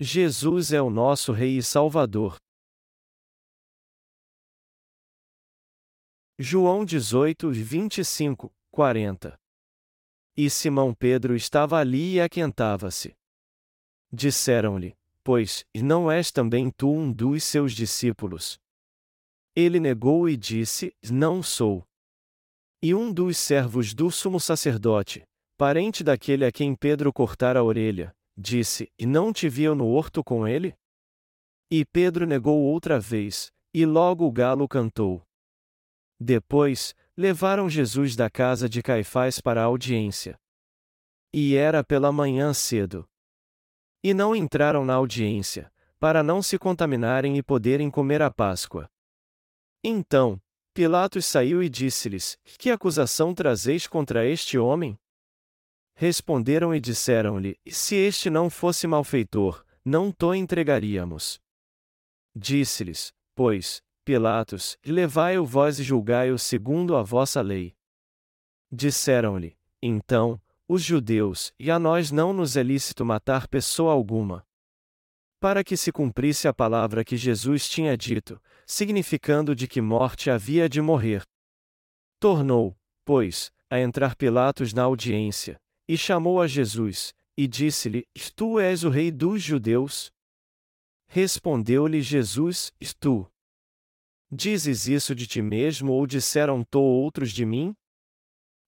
Jesus é o nosso Rei e Salvador. João 18, 25, 40 E Simão Pedro estava ali e aquentava-se. Disseram-lhe, pois, não és também tu um dos seus discípulos? Ele negou e disse: Não sou. E um dos servos do sumo sacerdote, parente daquele a quem Pedro cortara a orelha, disse: E não te viam no horto com ele? E Pedro negou outra vez, e logo o galo cantou. Depois, levaram Jesus da casa de Caifás para a audiência. E era pela manhã cedo. E não entraram na audiência, para não se contaminarem e poderem comer a Páscoa. Então, Pilatos saiu e disse-lhes: Que acusação trazeis contra este homem? Responderam e disseram-lhe: Se este não fosse malfeitor, não to entregaríamos. Disse-lhes, pois, Pilatos: Levai-o vós e julgai-o segundo a vossa lei. Disseram-lhe, então, os judeus: E a nós não nos é lícito matar pessoa alguma. Para que se cumprisse a palavra que Jesus tinha dito, significando de que morte havia de morrer. Tornou, pois, a entrar Pilatos na audiência, e chamou a Jesus, e disse-lhe: Tu és o rei dos judeus? Respondeu-lhe Jesus: Tu. Dizes isso de ti mesmo ou disseram-to outros de mim?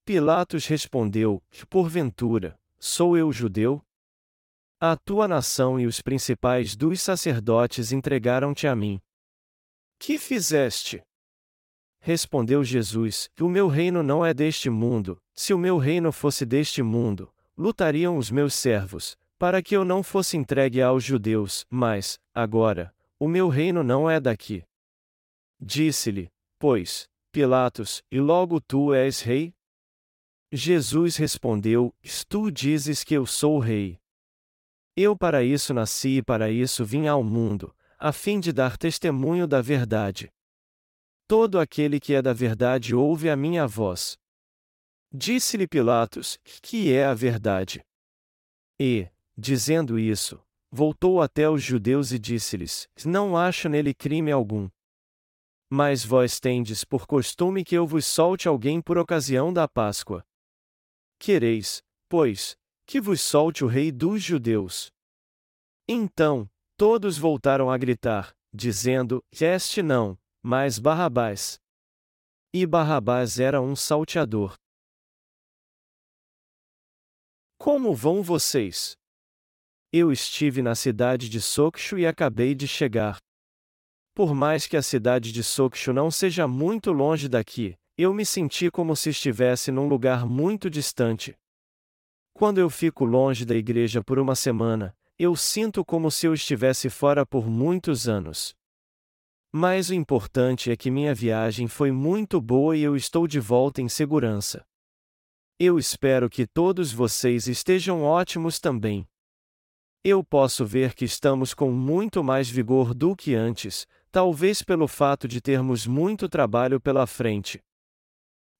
Pilatos respondeu: Porventura, sou eu judeu? A tua nação e os principais dos sacerdotes entregaram-te a mim. Que fizeste? Respondeu Jesus: O meu reino não é deste mundo, se o meu reino fosse deste mundo, lutariam os meus servos, para que eu não fosse entregue aos judeus, mas, agora, o meu reino não é daqui. Disse-lhe, pois, Pilatos, e logo tu és rei? Jesus respondeu: Tu dizes que eu sou rei. Eu para isso nasci e para isso vim ao mundo, a fim de dar testemunho da verdade. Todo aquele que é da verdade ouve a minha voz. Disse-lhe Pilatos: Que é a verdade? E, dizendo isso, voltou até os judeus e disse-lhes: Não acho nele crime algum. Mas vós tendes por costume que eu vos solte alguém por ocasião da Páscoa. Quereis, pois, que vos solte o rei dos judeus. Então, todos voltaram a gritar, dizendo: Este não, mas Barrabás. E Barrabás era um salteador. Como vão vocês? Eu estive na cidade de Sokshu e acabei de chegar. Por mais que a cidade de Sokshu não seja muito longe daqui, eu me senti como se estivesse num lugar muito distante. Quando eu fico longe da igreja por uma semana, eu sinto como se eu estivesse fora por muitos anos. Mas o importante é que minha viagem foi muito boa e eu estou de volta em segurança. Eu espero que todos vocês estejam ótimos também. Eu posso ver que estamos com muito mais vigor do que antes, talvez pelo fato de termos muito trabalho pela frente.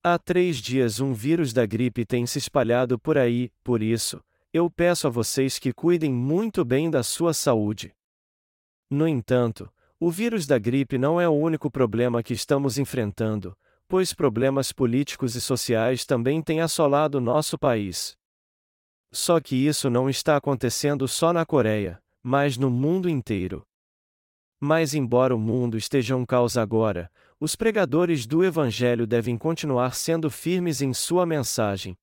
Há três dias um vírus da gripe tem se espalhado por aí, por isso, eu peço a vocês que cuidem muito bem da sua saúde. No entanto, o vírus da gripe não é o único problema que estamos enfrentando, pois problemas políticos e sociais também têm assolado nosso país. Só que isso não está acontecendo só na Coreia, mas no mundo inteiro. Mas, embora o mundo esteja um caos agora, os pregadores do Evangelho devem continuar sendo firmes em sua mensagem.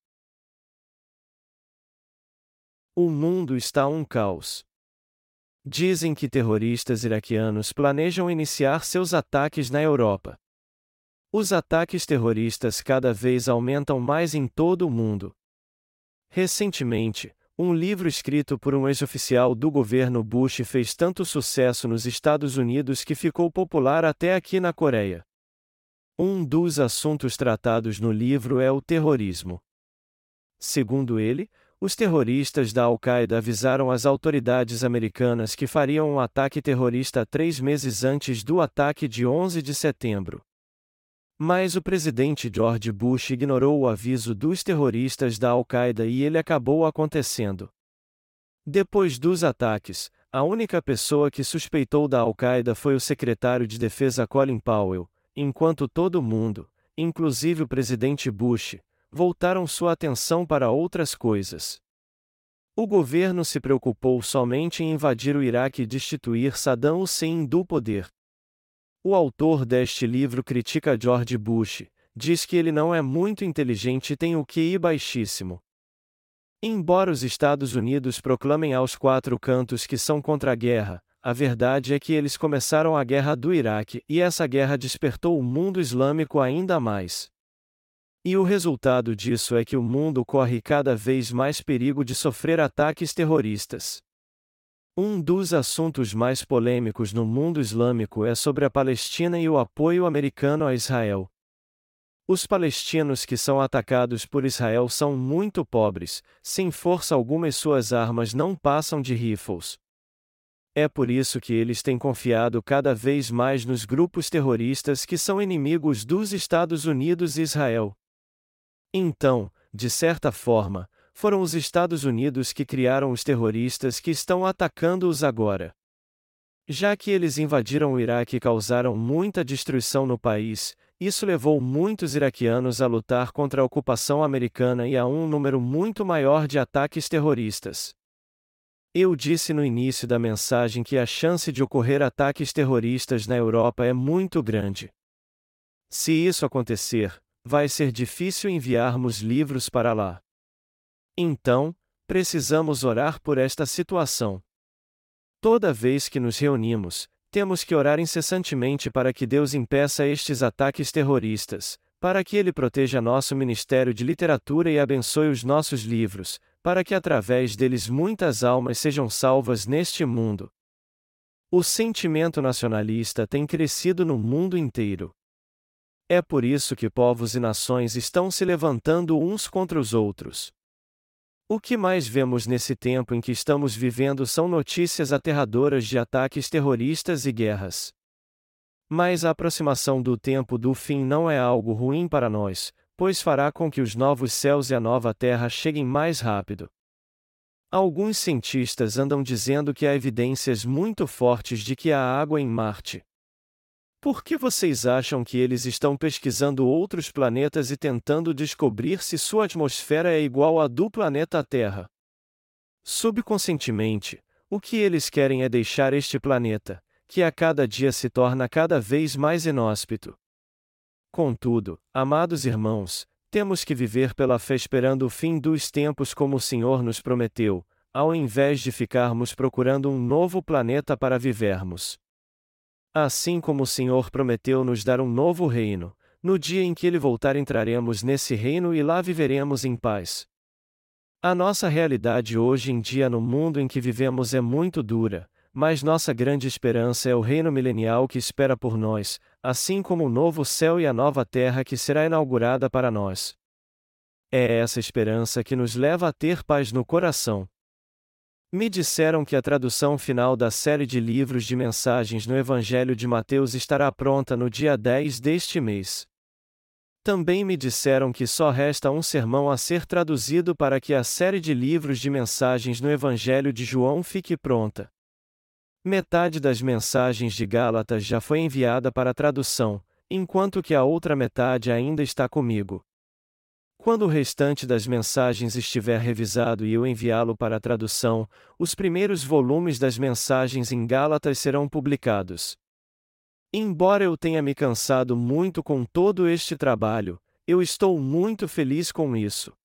O mundo está um caos. Dizem que terroristas iraquianos planejam iniciar seus ataques na Europa. Os ataques terroristas cada vez aumentam mais em todo o mundo. Recentemente, um livro escrito por um ex-oficial do governo Bush fez tanto sucesso nos Estados Unidos que ficou popular até aqui na Coreia. Um dos assuntos tratados no livro é o terrorismo. Segundo ele, os terroristas da Al-Qaeda avisaram as autoridades americanas que fariam um ataque terrorista três meses antes do ataque de 11 de setembro. Mas o presidente George Bush ignorou o aviso dos terroristas da Al-Qaeda e ele acabou acontecendo. Depois dos ataques, a única pessoa que suspeitou da Al-Qaeda foi o secretário de Defesa Colin Powell, enquanto todo mundo, inclusive o presidente Bush, voltaram sua atenção para outras coisas. O governo se preocupou somente em invadir o Iraque e destituir Saddam Hussein do poder. O autor deste livro critica George Bush, diz que ele não é muito inteligente e tem o QI baixíssimo. Embora os Estados Unidos proclamem aos quatro cantos que são contra a guerra, a verdade é que eles começaram a guerra do Iraque e essa guerra despertou o mundo islâmico ainda mais. E o resultado disso é que o mundo corre cada vez mais perigo de sofrer ataques terroristas. Um dos assuntos mais polêmicos no mundo islâmico é sobre a Palestina e o apoio americano a Israel. Os palestinos que são atacados por Israel são muito pobres, sem força alguma e suas armas não passam de rifles. É por isso que eles têm confiado cada vez mais nos grupos terroristas que são inimigos dos Estados Unidos e Israel. Então, de certa forma, foram os Estados Unidos que criaram os terroristas que estão atacando-os agora. Já que eles invadiram o Iraque e causaram muita destruição no país, isso levou muitos iraquianos a lutar contra a ocupação americana e a um número muito maior de ataques terroristas. Eu disse no início da mensagem que a chance de ocorrer ataques terroristas na Europa é muito grande. Se isso acontecer, vai ser difícil enviarmos livros para lá. Então, precisamos orar por esta situação. Toda vez que nos reunimos, temos que orar incessantemente para que Deus impeça estes ataques terroristas, para que Ele proteja nosso ministério de literatura e abençoe os nossos livros, para que através deles muitas almas sejam salvas neste mundo. O sentimento nacionalista tem crescido no mundo inteiro. É por isso que povos e nações estão se levantando uns contra os outros. O que mais vemos nesse tempo em que estamos vivendo são notícias aterradoras de ataques terroristas e guerras. Mas a aproximação do tempo do fim não é algo ruim para nós, pois fará com que os novos céus e a nova terra cheguem mais rápido. Alguns cientistas andam dizendo que há evidências muito fortes de que há água em Marte. Por que vocês acham que eles estão pesquisando outros planetas e tentando descobrir se sua atmosfera é igual à do planeta Terra? Subconscientemente, o que eles querem é deixar este planeta, que a cada dia se torna cada vez mais inóspito. Contudo, amados irmãos, temos que viver pela fé esperando o fim dos tempos como o Senhor nos prometeu, ao invés de ficarmos procurando um novo planeta para vivermos. Assim como o Senhor prometeu nos dar um novo reino, no dia em que ele voltar entraremos nesse reino e lá viveremos em paz. A nossa realidade hoje em dia no mundo em que vivemos é muito dura, mas nossa grande esperança é o reino milenial que espera por nós, assim como o novo céu e a nova terra que será inaugurada para nós. É essa esperança que nos leva a ter paz no coração, me disseram que a tradução final da série de livros de mensagens no Evangelho de Mateus estará pronta no dia 10 deste mês. Também me disseram que só resta um sermão a ser traduzido para que a série de livros de mensagens no Evangelho de João fique pronta. Metade das mensagens de Gálatas já foi enviada para tradução, enquanto que a outra metade ainda está comigo. Quando o restante das mensagens estiver revisado e eu enviá-lo para tradução, os primeiros volumes das mensagens em Gálatas serão publicados. Embora eu tenha me cansado muito com todo este trabalho, eu estou muito feliz com isso.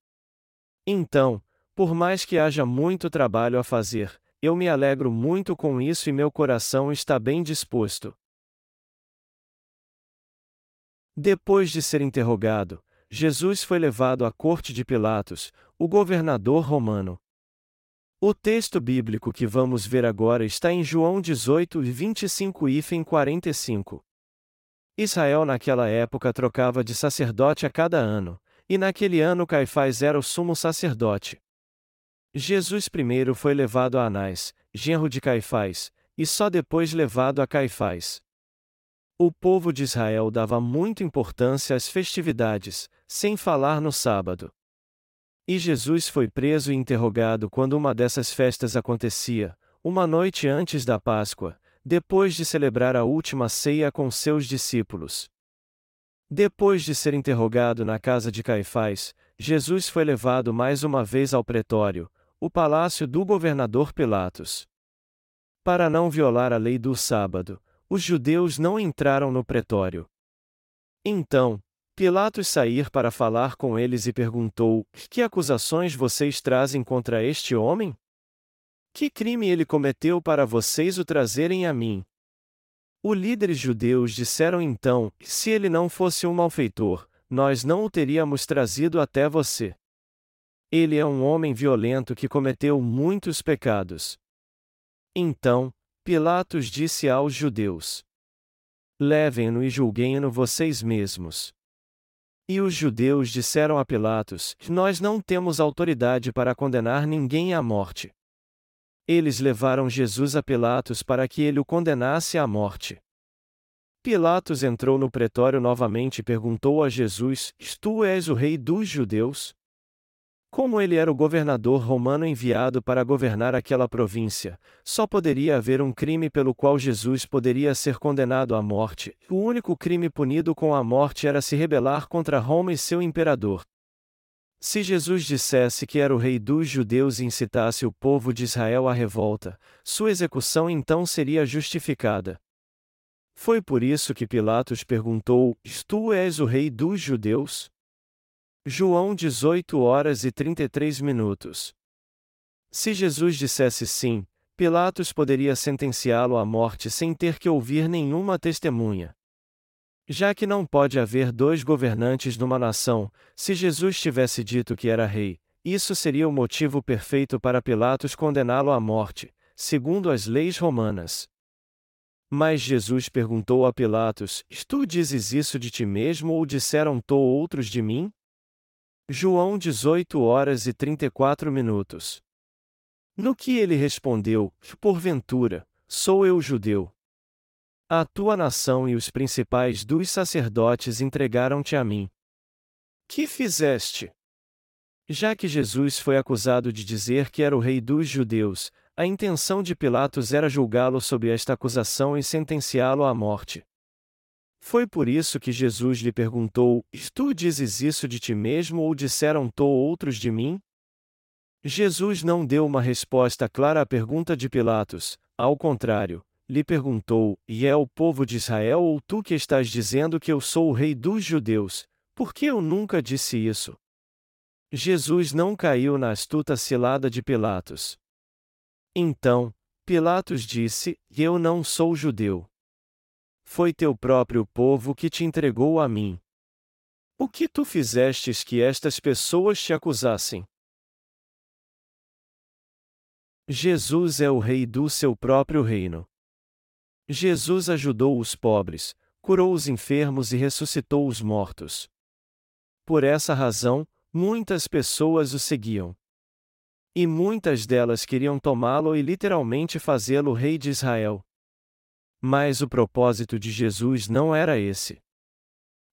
Então, por mais que haja muito trabalho a fazer, eu me alegro muito com isso e meu coração está bem disposto. Depois de ser interrogado, Jesus foi levado à corte de Pilatos, o governador romano. O texto bíblico que vamos ver agora está em João 18, 25 e 45. Israel naquela época trocava de sacerdote a cada ano, e naquele ano Caifás era o sumo sacerdote. Jesus primeiro foi levado a Anás, genro de Caifás, e só depois levado a Caifás. O povo de Israel dava muita importância às festividades, sem falar no sábado. E Jesus foi preso e interrogado quando uma dessas festas acontecia. uma noite antes da Páscoa, depois de celebrar a última ceia com seus discípulos. Depois de ser interrogado na casa de Caifás, Jesus foi levado mais uma vez ao pretório, o palácio do governador Pilatos. Para não violar a lei do sábado, os judeus não entraram no pretório. Então, Pilatos sair para falar com eles e perguntou: Que acusações vocês trazem contra este homem? Que crime ele cometeu para vocês o trazerem a mim? Os líderes judeus disseram então: Se ele não fosse um malfeitor, nós não o teríamos trazido até você. Ele é um homem violento que cometeu muitos pecados. Então, Pilatos disse aos judeus: Levem-no e julguem-no vocês mesmos. E os judeus disseram a Pilatos: Nós não temos autoridade para condenar ninguém à morte. Eles levaram Jesus a Pilatos para que ele o condenasse à morte. Pilatos entrou no pretório novamente e perguntou a Jesus: Tu és o rei dos judeus? Como ele era o governador romano enviado para governar aquela província, só poderia haver um crime pelo qual Jesus poderia ser condenado à morte. O único crime punido com a morte era se rebelar contra Roma e seu imperador. Se Jesus dissesse que era o rei dos judeus e incitasse o povo de Israel à revolta, sua execução então seria justificada. Foi por isso que Pilatos perguntou: Tu és o rei dos judeus? João 18 horas e 33 minutos. Se Jesus dissesse sim, Pilatos poderia sentenciá-lo à morte sem ter que ouvir nenhuma testemunha. Já que não pode haver dois governantes numa nação, se Jesus tivesse dito que era rei, isso seria o motivo perfeito para Pilatos condená-lo à morte, segundo as leis romanas. Mas Jesus perguntou a Pilatos: Tu dizes isso de ti mesmo ou disseram to outros de mim? João 18 horas e 34 minutos. No que ele respondeu: Porventura, sou eu judeu, a tua nação e os principais dos sacerdotes entregaram-te a mim. Que fizeste? Já que Jesus foi acusado de dizer que era o rei dos judeus, a intenção de Pilatos era julgá-lo sob esta acusação e sentenciá-lo à morte. Foi por isso que Jesus lhe perguntou: Tu dizes isso de ti mesmo ou disseram-to outros de mim? Jesus não deu uma resposta clara à pergunta de Pilatos, ao contrário, lhe perguntou: E é o povo de Israel ou tu que estás dizendo que eu sou o rei dos judeus? Por que eu nunca disse isso? Jesus não caiu na astuta cilada de Pilatos. Então, Pilatos disse: Eu não sou judeu. Foi teu próprio povo que te entregou a mim. O que tu fizestes que estas pessoas te acusassem? Jesus é o rei do seu próprio reino. Jesus ajudou os pobres, curou os enfermos e ressuscitou os mortos. Por essa razão, muitas pessoas o seguiam. E muitas delas queriam tomá-lo e literalmente fazê-lo rei de Israel. Mas o propósito de Jesus não era esse.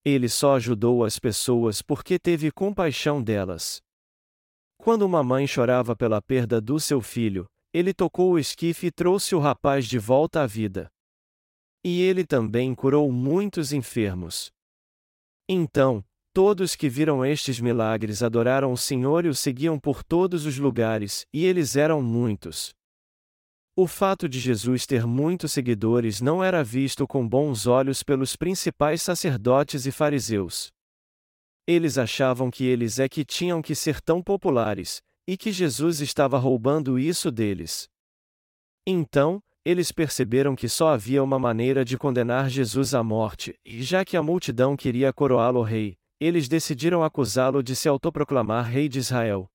Ele só ajudou as pessoas porque teve compaixão delas. Quando uma mãe chorava pela perda do seu filho, ele tocou o esquife e trouxe o rapaz de volta à vida. E ele também curou muitos enfermos. Então, todos que viram estes milagres adoraram o Senhor e o seguiam por todos os lugares, e eles eram muitos. O fato de Jesus ter muitos seguidores não era visto com bons olhos pelos principais sacerdotes e fariseus. Eles achavam que eles é que tinham que ser tão populares, e que Jesus estava roubando isso deles. Então, eles perceberam que só havia uma maneira de condenar Jesus à morte, e já que a multidão queria coroá-lo rei, eles decidiram acusá-lo de se autoproclamar rei de Israel.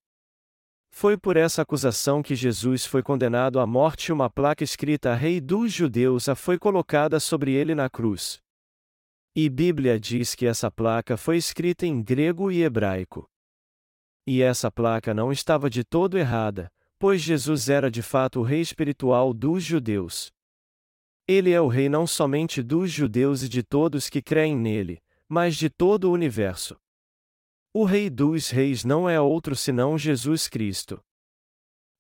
Foi por essa acusação que Jesus foi condenado à morte e uma placa escrita Rei dos Judeus a foi colocada sobre ele na cruz. E Bíblia diz que essa placa foi escrita em grego e hebraico. E essa placa não estava de todo errada, pois Jesus era de fato o rei espiritual dos judeus. Ele é o rei não somente dos judeus e de todos que creem nele, mas de todo o universo. O Rei dos Reis não é outro senão Jesus Cristo.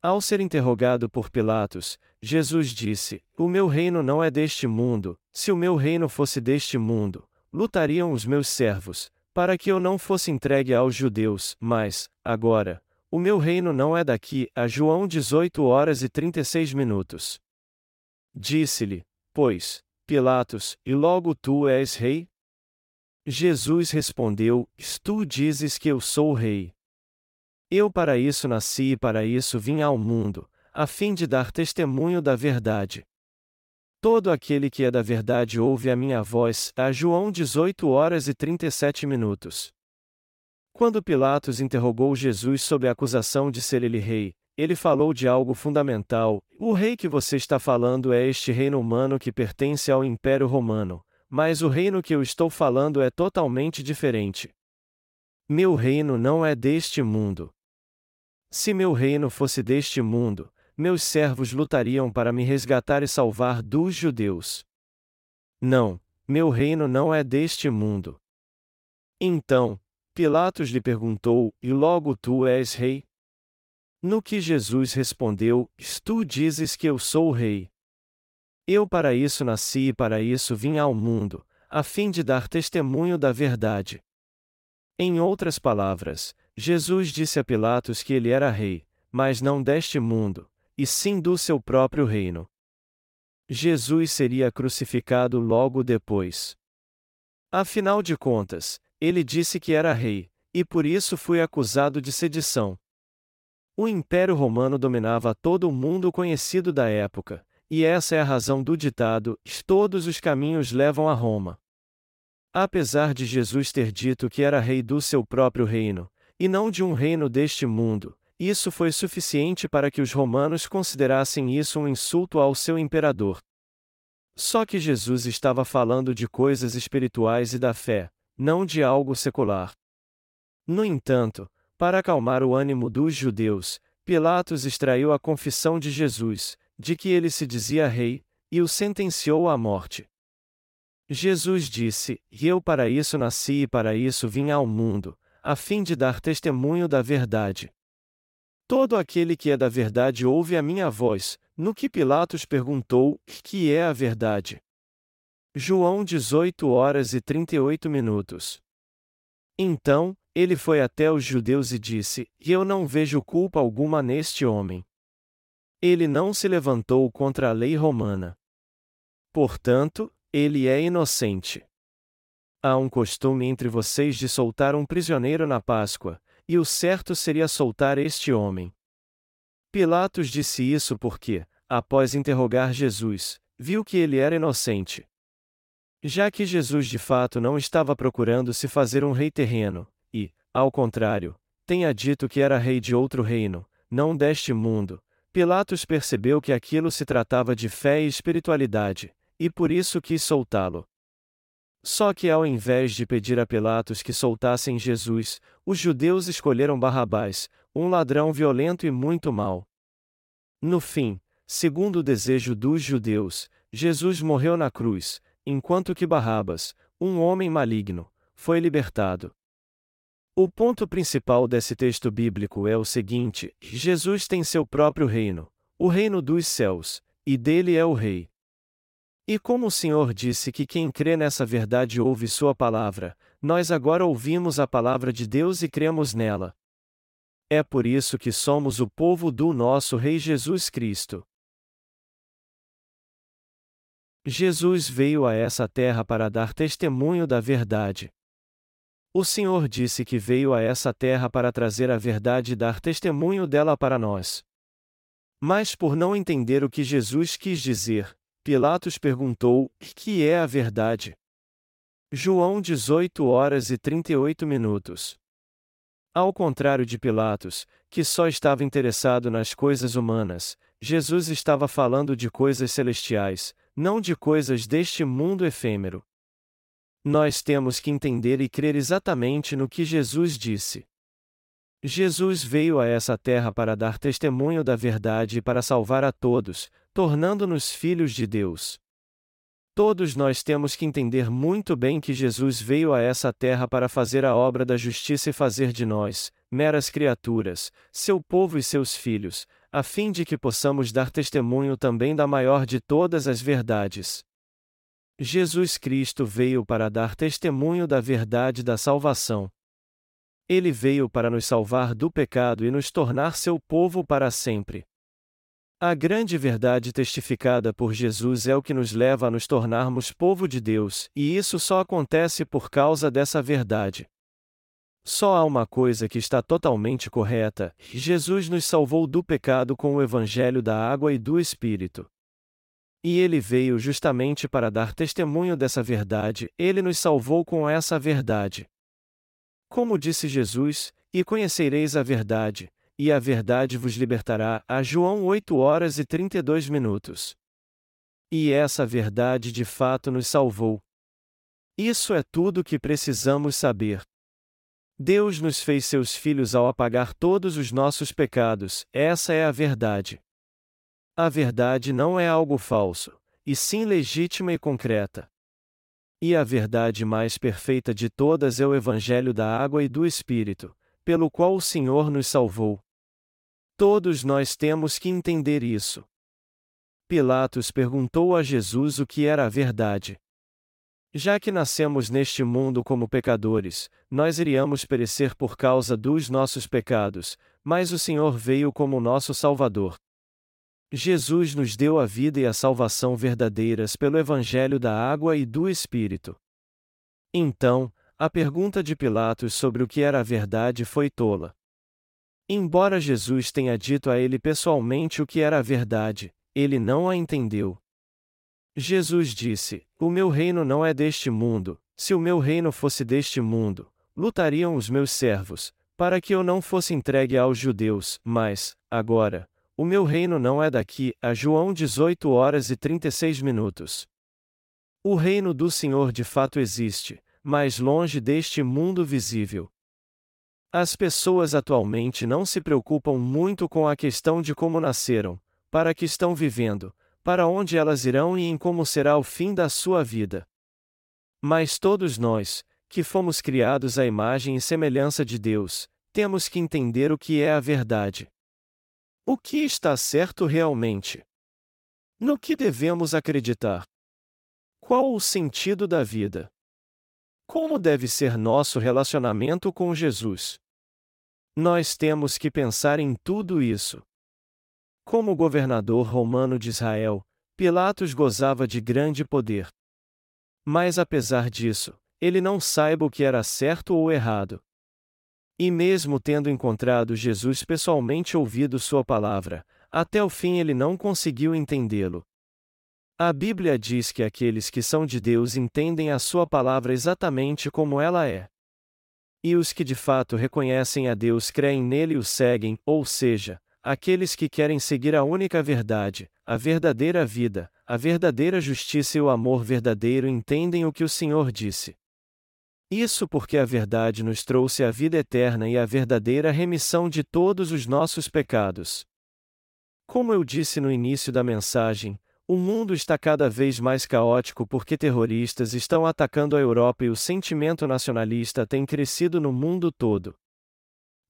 Ao ser interrogado por Pilatos, Jesus disse: O meu reino não é deste mundo, se o meu reino fosse deste mundo, lutariam os meus servos, para que eu não fosse entregue aos judeus, mas, agora, o meu reino não é daqui. A João 18 horas e 36 minutos. Disse-lhe, pois, Pilatos, e logo tu és rei? Jesus respondeu: Tu dizes que eu sou o rei. Eu para isso nasci e para isso vim ao mundo, a fim de dar testemunho da verdade. Todo aquele que é da verdade ouve a minha voz. A João 18 horas e 37 minutos. Quando Pilatos interrogou Jesus sobre a acusação de ser ele rei, ele falou de algo fundamental: o rei que você está falando é este reino humano que pertence ao Império Romano, mas o reino que eu estou falando é totalmente diferente. Meu reino não é deste mundo. Se meu reino fosse deste mundo, meus servos lutariam para me resgatar e salvar dos judeus. Não, meu reino não é deste mundo. Então, Pilatos lhe perguntou: E logo tu és rei? No que Jesus respondeu: Tu dizes que eu sou rei. Eu para isso nasci e para isso vim ao mundo, a fim de dar testemunho da verdade. Em outras palavras, Jesus disse a Pilatos que ele era rei, mas não deste mundo, e sim do seu próprio reino. Jesus seria crucificado logo depois. Afinal de contas, ele disse que era rei, e por isso foi acusado de sedição. O Império Romano dominava todo o mundo conhecido da época, e essa é a razão do ditado: todos os caminhos levam a Roma. Apesar de Jesus ter dito que era rei do seu próprio reino, e não de um reino deste mundo, isso foi suficiente para que os romanos considerassem isso um insulto ao seu imperador. Só que Jesus estava falando de coisas espirituais e da fé, não de algo secular. No entanto, para acalmar o ânimo dos judeus, Pilatos extraiu a confissão de Jesus, de que ele se dizia rei, e o sentenciou à morte. Jesus disse: E eu para isso nasci e para isso vim ao mundo, a fim de dar testemunho da verdade. Todo aquele que é da verdade ouve a minha voz, no que Pilatos perguntou: Que é a verdade? João 18 horas e 38 minutos. Então, ele foi até os judeus e disse: eu não vejo culpa alguma neste homem. Ele não se levantou contra a lei romana. Portanto, ele é inocente. Há um costume entre vocês de soltar um prisioneiro na Páscoa, e o certo seria soltar este homem. Pilatos disse isso porque, após interrogar Jesus, viu que ele era inocente. Já que Jesus de fato não estava procurando se fazer um rei terreno, e, ao contrário, tenha dito que era rei de outro reino, não deste mundo, Pilatos percebeu que aquilo se tratava de fé e espiritualidade, e por isso quis soltá-lo. Só que ao invés de pedir a Pilatos que soltassem Jesus, os judeus escolheram Barrabás, um ladrão violento e muito mau. No fim, segundo o desejo dos judeus, Jesus morreu na cruz, enquanto que Barrabas, um homem maligno, foi libertado. O ponto principal desse texto bíblico é o seguinte: Jesus tem seu próprio reino, o reino dos céus, e dele é o rei. E como o Senhor disse que quem crê nessa verdade ouve Sua palavra, nós agora ouvimos a palavra de Deus e cremos nela. É por isso que somos o povo do nosso Rei Jesus Cristo. Jesus veio a essa terra para dar testemunho da verdade. O Senhor disse que veio a essa terra para trazer a verdade e dar testemunho dela para nós. Mas por não entender o que Jesus quis dizer, Pilatos perguntou: Que é a verdade? João 18 horas e 38 minutos. Ao contrário de Pilatos, que só estava interessado nas coisas humanas, Jesus estava falando de coisas celestiais, não de coisas deste mundo efêmero. Nós temos que entender e crer exatamente no que Jesus disse. Jesus veio a essa terra para dar testemunho da verdade e para salvar a todos, tornando-nos filhos de Deus. Todos nós temos que entender muito bem que Jesus veio a essa terra para fazer a obra da justiça e fazer de nós, meras criaturas, seu povo e seus filhos, a fim de que possamos dar testemunho também da maior de todas as verdades. Jesus Cristo veio para dar testemunho da verdade da salvação. Ele veio para nos salvar do pecado e nos tornar seu povo para sempre. A grande verdade testificada por Jesus é o que nos leva a nos tornarmos povo de Deus, e isso só acontece por causa dessa verdade. Só há uma coisa que está totalmente correta: Jesus nos salvou do pecado com o Evangelho da água e do Espírito. E ele veio justamente para dar testemunho dessa verdade, ele nos salvou com essa verdade. Como disse Jesus, e conhecereis a verdade, e a verdade vos libertará. A João 8 horas e 32 minutos. E essa verdade de fato nos salvou. Isso é tudo que precisamos saber. Deus nos fez seus filhos ao apagar todos os nossos pecados, essa é a verdade. A verdade não é algo falso, e sim legítima e concreta. E a verdade mais perfeita de todas é o Evangelho da água e do Espírito, pelo qual o Senhor nos salvou. Todos nós temos que entender isso. Pilatos perguntou a Jesus o que era a verdade. Já que nascemos neste mundo como pecadores, nós iríamos perecer por causa dos nossos pecados, mas o Senhor veio como nosso Salvador. Jesus nos deu a vida e a salvação verdadeiras pelo Evangelho da água e do Espírito. Então, a pergunta de Pilatos sobre o que era a verdade foi tola. Embora Jesus tenha dito a ele pessoalmente o que era a verdade, ele não a entendeu. Jesus disse: O meu reino não é deste mundo, se o meu reino fosse deste mundo, lutariam os meus servos, para que eu não fosse entregue aos judeus, mas, agora, o meu reino não é daqui, a João 18 horas e 36 minutos. O reino do Senhor de fato existe, mas longe deste mundo visível. As pessoas atualmente não se preocupam muito com a questão de como nasceram, para que estão vivendo, para onde elas irão e em como será o fim da sua vida. Mas todos nós, que fomos criados à imagem e semelhança de Deus, temos que entender o que é a verdade. O que está certo realmente? No que devemos acreditar? Qual o sentido da vida? Como deve ser nosso relacionamento com Jesus? Nós temos que pensar em tudo isso. Como governador romano de Israel, Pilatos gozava de grande poder. Mas apesar disso, ele não saiba o que era certo ou errado. E mesmo tendo encontrado Jesus pessoalmente ouvido sua palavra, até o fim ele não conseguiu entendê-lo. A Bíblia diz que aqueles que são de Deus entendem a sua palavra exatamente como ela é. E os que de fato reconhecem a Deus creem nele e o seguem, ou seja, aqueles que querem seguir a única verdade, a verdadeira vida, a verdadeira justiça e o amor verdadeiro entendem o que o Senhor disse. Isso porque a verdade nos trouxe a vida eterna e a verdadeira remissão de todos os nossos pecados. Como eu disse no início da mensagem, o mundo está cada vez mais caótico porque terroristas estão atacando a Europa e o sentimento nacionalista tem crescido no mundo todo.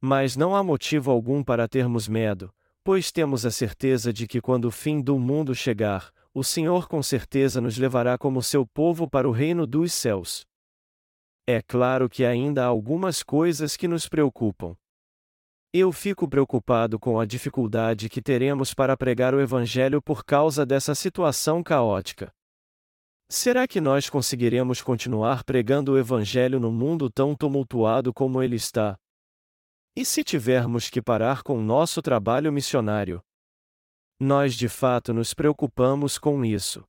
Mas não há motivo algum para termos medo, pois temos a certeza de que quando o fim do mundo chegar, o Senhor com certeza nos levará como seu povo para o reino dos céus. É claro que ainda há algumas coisas que nos preocupam. Eu fico preocupado com a dificuldade que teremos para pregar o Evangelho por causa dessa situação caótica. Será que nós conseguiremos continuar pregando o Evangelho no mundo tão tumultuado como ele está? E se tivermos que parar com nosso trabalho missionário? Nós de fato nos preocupamos com isso.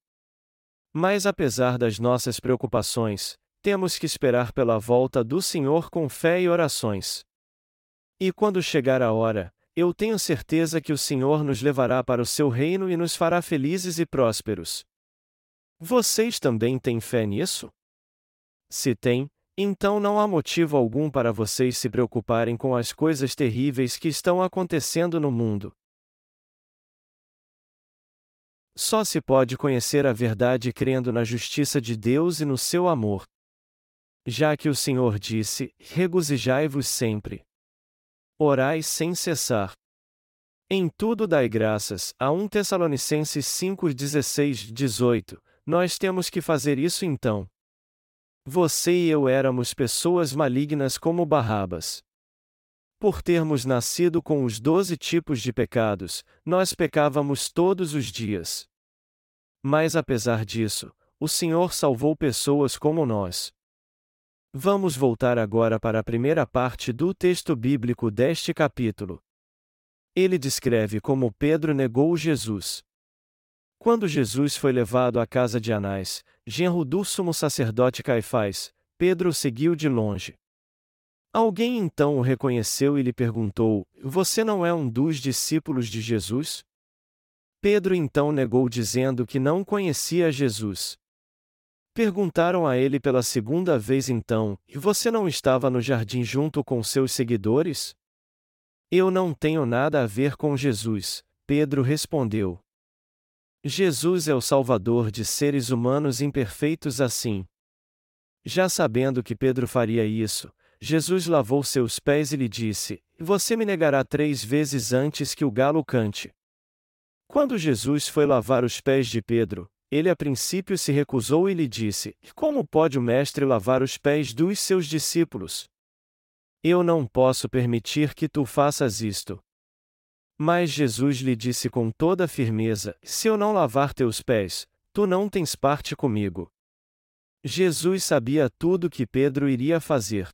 Mas apesar das nossas preocupações, temos que esperar pela volta do Senhor com fé e orações. E quando chegar a hora, eu tenho certeza que o Senhor nos levará para o seu reino e nos fará felizes e prósperos. Vocês também têm fé nisso? Se têm, então não há motivo algum para vocês se preocuparem com as coisas terríveis que estão acontecendo no mundo. Só se pode conhecer a verdade crendo na justiça de Deus e no seu amor. Já que o Senhor disse: Regozijai-vos sempre. Orai sem cessar. Em tudo dai graças, a 1 Tessalonicenses 5, 16, 18, nós temos que fazer isso então. Você e eu éramos pessoas malignas como Barrabas. Por termos nascido com os doze tipos de pecados, nós pecávamos todos os dias. Mas apesar disso, o Senhor salvou pessoas como nós. Vamos voltar agora para a primeira parte do texto bíblico deste capítulo. Ele descreve como Pedro negou Jesus. Quando Jesus foi levado à casa de Anás, genro do sumo sacerdote Caifás, Pedro seguiu de longe. Alguém então o reconheceu e lhe perguntou: Você não é um dos discípulos de Jesus? Pedro então negou dizendo que não conhecia Jesus. Perguntaram a ele pela segunda vez então: E você não estava no jardim junto com seus seguidores? Eu não tenho nada a ver com Jesus, Pedro respondeu. Jesus é o Salvador de seres humanos imperfeitos assim. Já sabendo que Pedro faria isso, Jesus lavou seus pés e lhe disse: Você me negará três vezes antes que o galo cante. Quando Jesus foi lavar os pés de Pedro, ele a princípio se recusou e lhe disse: Como pode o Mestre lavar os pés dos seus discípulos? Eu não posso permitir que tu faças isto. Mas Jesus lhe disse com toda firmeza: Se eu não lavar teus pés, tu não tens parte comigo. Jesus sabia tudo que Pedro iria fazer.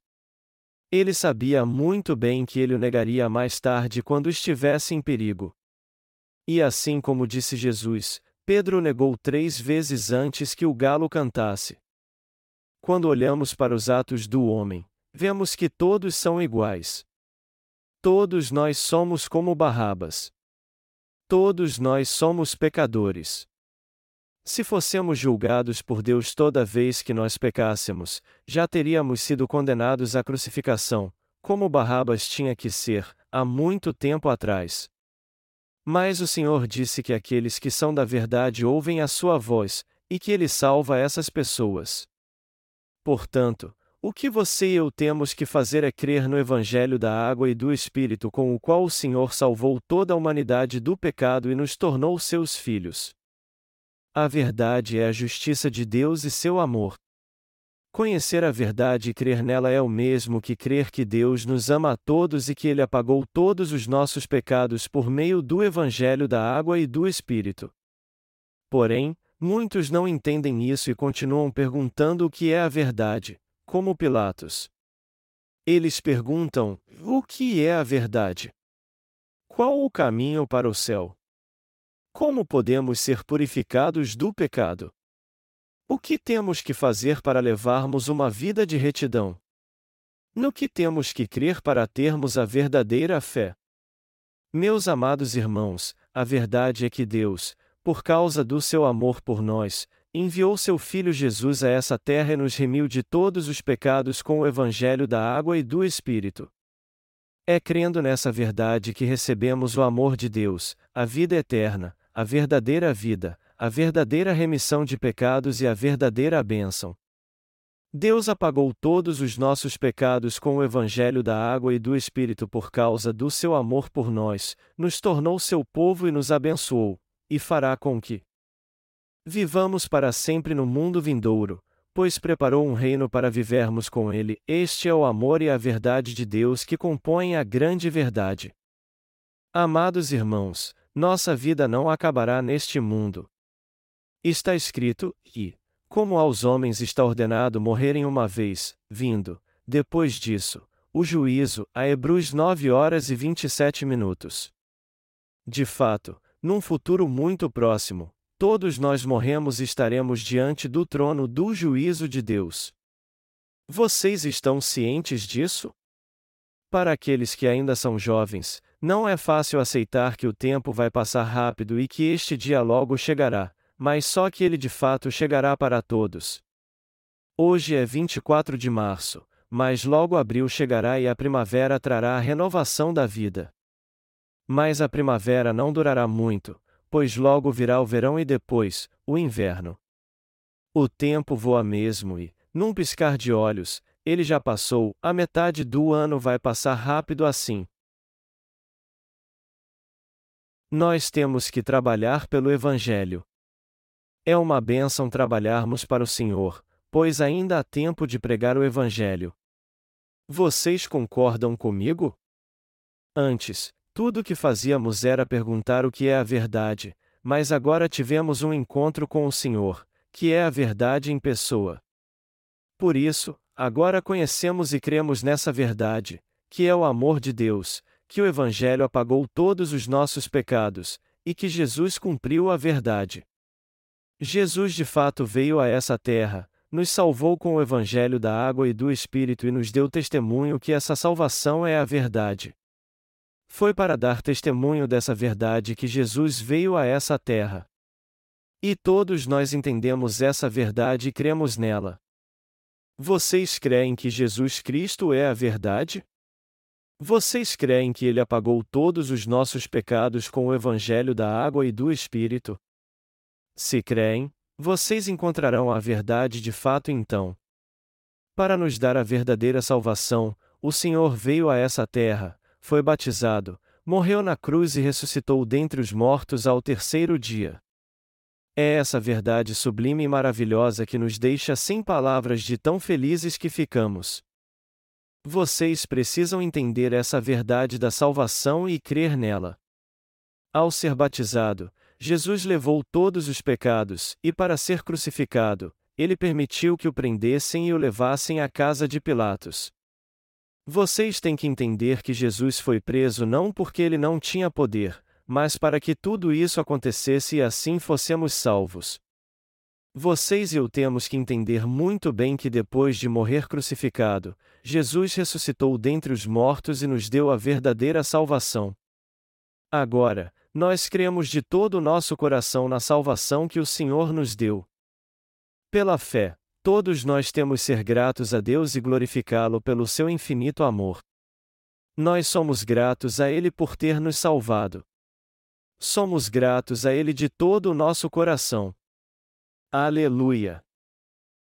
Ele sabia muito bem que ele o negaria mais tarde quando estivesse em perigo. E assim como disse Jesus, Pedro negou três vezes antes que o galo cantasse. Quando olhamos para os atos do homem, vemos que todos são iguais. Todos nós somos como Barrabas. Todos nós somos pecadores. Se fossemos julgados por Deus toda vez que nós pecássemos, já teríamos sido condenados à crucificação, como Barrabas tinha que ser, há muito tempo atrás. Mas o Senhor disse que aqueles que são da verdade ouvem a sua voz, e que ele salva essas pessoas. Portanto, o que você e eu temos que fazer é crer no Evangelho da água e do Espírito com o qual o Senhor salvou toda a humanidade do pecado e nos tornou seus filhos. A verdade é a justiça de Deus e seu amor. Conhecer a verdade e crer nela é o mesmo que crer que Deus nos ama a todos e que Ele apagou todos os nossos pecados por meio do Evangelho da água e do Espírito. Porém, muitos não entendem isso e continuam perguntando o que é a verdade como Pilatos. Eles perguntam: o que é a verdade? Qual o caminho para o céu? Como podemos ser purificados do pecado? O que temos que fazer para levarmos uma vida de retidão? No que temos que crer para termos a verdadeira fé? Meus amados irmãos, a verdade é que Deus, por causa do seu amor por nós, enviou seu Filho Jesus a essa terra e nos remiu de todos os pecados com o Evangelho da água e do Espírito. É crendo nessa verdade que recebemos o amor de Deus, a vida eterna, a verdadeira vida, a verdadeira remissão de pecados e a verdadeira bênção. Deus apagou todos os nossos pecados com o Evangelho da água e do Espírito por causa do seu amor por nós, nos tornou seu povo e nos abençoou, e fará com que, Vivamos para sempre no mundo vindouro, pois preparou um reino para vivermos com ele. Este é o amor e a verdade de Deus que compõem a grande verdade. Amados irmãos, nossa vida não acabará neste mundo. Está escrito, e, como aos homens está ordenado morrerem uma vez, vindo, depois disso, o juízo, a Hebreus 9 horas e 27 minutos. De fato, num futuro muito próximo, Todos nós morremos e estaremos diante do trono do juízo de Deus. Vocês estão cientes disso? Para aqueles que ainda são jovens, não é fácil aceitar que o tempo vai passar rápido e que este dia logo chegará, mas só que ele de fato chegará para todos. Hoje é 24 de março, mas logo abril chegará e a primavera trará a renovação da vida. Mas a primavera não durará muito, pois logo virá o verão e depois, o inverno. O tempo voa mesmo e, num piscar de olhos, ele já passou, a metade do ano vai passar rápido assim. Nós temos que trabalhar pelo Evangelho. É uma bênção trabalharmos para o Senhor, pois ainda há tempo de pregar o Evangelho. Vocês concordam comigo? Antes, tudo o que fazíamos era perguntar o que é a verdade, mas agora tivemos um encontro com o Senhor, que é a verdade em pessoa. Por isso, agora conhecemos e cremos nessa verdade, que é o amor de Deus, que o Evangelho apagou todos os nossos pecados, e que Jesus cumpriu a verdade. Jesus de fato veio a essa terra, nos salvou com o Evangelho da água e do Espírito e nos deu testemunho que essa salvação é a verdade. Foi para dar testemunho dessa verdade que Jesus veio a essa terra. E todos nós entendemos essa verdade e cremos nela. Vocês creem que Jesus Cristo é a verdade? Vocês creem que ele apagou todos os nossos pecados com o Evangelho da água e do Espírito? Se creem, vocês encontrarão a verdade de fato então. Para nos dar a verdadeira salvação, o Senhor veio a essa terra, foi batizado, morreu na cruz e ressuscitou dentre os mortos ao terceiro dia. É essa verdade sublime e maravilhosa que nos deixa sem palavras de tão felizes que ficamos. Vocês precisam entender essa verdade da salvação e crer nela. Ao ser batizado, Jesus levou todos os pecados, e para ser crucificado, ele permitiu que o prendessem e o levassem à casa de Pilatos. Vocês têm que entender que Jesus foi preso não porque ele não tinha poder, mas para que tudo isso acontecesse e assim fossemos salvos. Vocês e eu temos que entender muito bem que depois de morrer crucificado, Jesus ressuscitou dentre os mortos e nos deu a verdadeira salvação. Agora, nós cremos de todo o nosso coração na salvação que o Senhor nos deu. Pela fé, Todos nós temos ser gratos a Deus e glorificá-lo pelo seu infinito amor. Nós somos gratos a Ele por ter nos salvado. Somos gratos a Ele de todo o nosso coração. Aleluia!